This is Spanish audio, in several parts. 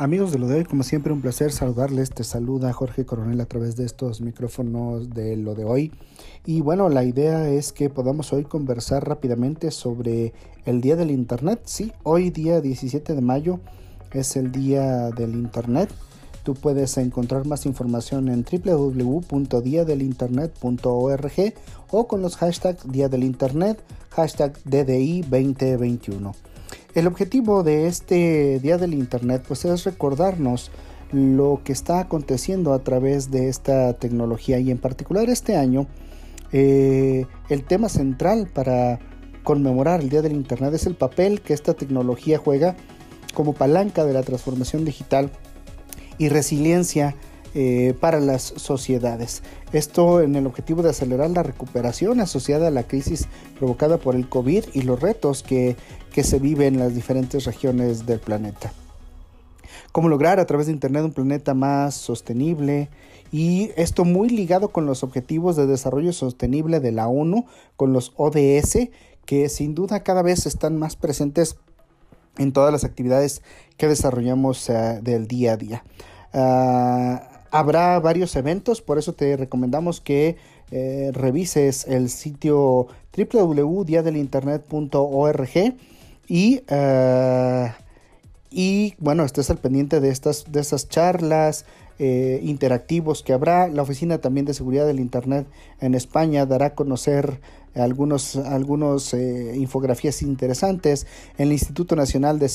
Amigos de lo de hoy, como siempre, un placer saludarles. Te saluda Jorge Coronel a través de estos micrófonos de lo de hoy. Y bueno, la idea es que podamos hoy conversar rápidamente sobre el Día del Internet. Sí, hoy día 17 de mayo es el Día del Internet. Tú puedes encontrar más información en www.diadelinternet.org o con los hashtags Día del Internet, hashtag DDI 2021. El objetivo de este Día del Internet pues es recordarnos lo que está aconteciendo a través de esta tecnología y en particular este año eh, el tema central para conmemorar el Día del Internet es el papel que esta tecnología juega como palanca de la transformación digital y resiliencia eh, para las sociedades. Esto en el objetivo de acelerar la recuperación asociada a la crisis provocada por el COVID y los retos que, que se viven en las diferentes regiones del planeta. Cómo lograr a través de Internet un planeta más sostenible y esto muy ligado con los objetivos de desarrollo sostenible de la ONU, con los ODS, que sin duda cada vez están más presentes en todas las actividades que desarrollamos uh, del día a día. Uh, Habrá varios eventos, por eso te recomendamos que eh, revises el sitio www.diadelinternet.org y, uh, y bueno, estés al pendiente de estas, de charlas, eh, interactivos que habrá. La Oficina también de Seguridad del Internet en España dará a conocer algunos, algunos eh, infografías interesantes. El Instituto Nacional de,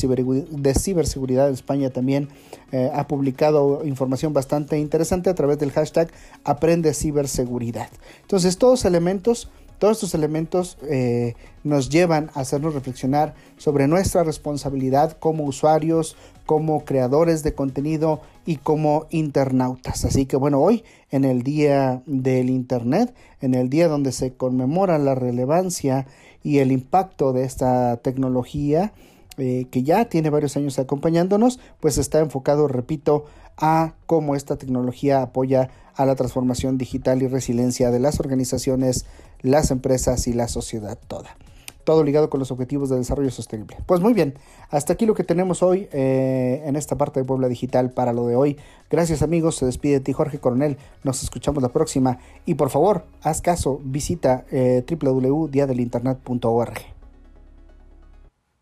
de Ciberseguridad de España también eh, ha publicado información bastante interesante a través del hashtag Aprende Ciberseguridad. Entonces, todos elementos todos estos elementos eh, nos llevan a hacernos reflexionar sobre nuestra responsabilidad como usuarios, como creadores de contenido y como internautas. Así que bueno, hoy en el Día del Internet, en el día donde se conmemora la relevancia y el impacto de esta tecnología, eh, que ya tiene varios años acompañándonos, pues está enfocado, repito, a cómo esta tecnología apoya a la transformación digital y resiliencia de las organizaciones, las empresas y la sociedad toda. Todo ligado con los objetivos de desarrollo sostenible. Pues muy bien, hasta aquí lo que tenemos hoy eh, en esta parte de Puebla Digital para lo de hoy. Gracias amigos, se despide de ti Jorge Coronel, nos escuchamos la próxima y por favor, haz caso, visita eh, www.diadelinternet.org.